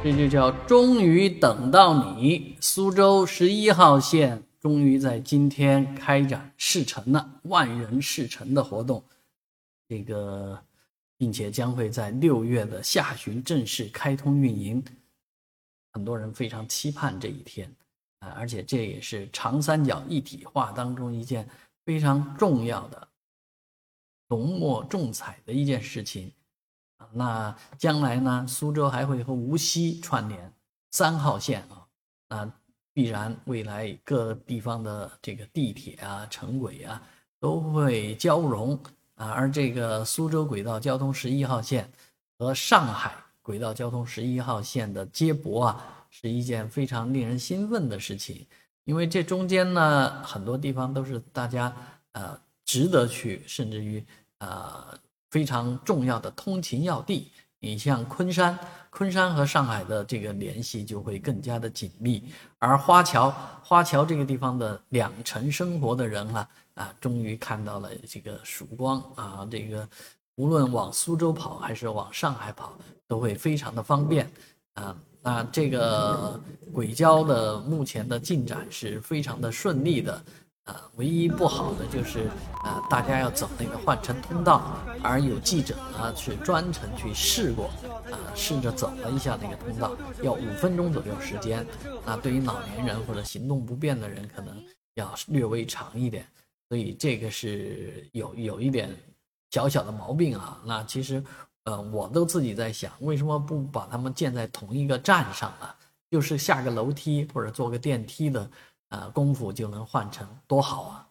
这就叫终于等到你。苏州十一号线终于在今天开展试乘了，万人试乘的活动。这个，并且将会在六月的下旬正式开通运营。很多人非常期盼这一天啊，而且这也是长三角一体化当中一件非常重要的、浓墨重彩的一件事情。那将来呢？苏州还会和无锡串联三号线啊，那必然未来各地方的这个地铁啊、城轨啊都会交融啊。而这个苏州轨道交通十一号线和上海轨道交通十一号线的接驳啊，是一件非常令人兴奋的事情，因为这中间呢，很多地方都是大家呃值得去，甚至于呃。非常重要的通勤要地，你像昆山，昆山和上海的这个联系就会更加的紧密。而花桥，花桥这个地方的两城生活的人啊，啊，终于看到了这个曙光啊！这个无论往苏州跑还是往上海跑，都会非常的方便啊。那这个轨交的目前的进展是非常的顺利的。啊，唯一不好的就是，啊，大家要走那个换乘通道，而有记者呢是专程去试过，啊，试着走了一下那个通道，要五分钟左右时间。那对于老年人或者行动不便的人，可能要略微长一点。所以这个是有有一点小小的毛病啊。那其实，呃，我都自己在想，为什么不把它们建在同一个站上呢？就是下个楼梯或者坐个电梯的。啊，功夫就能换成多好啊！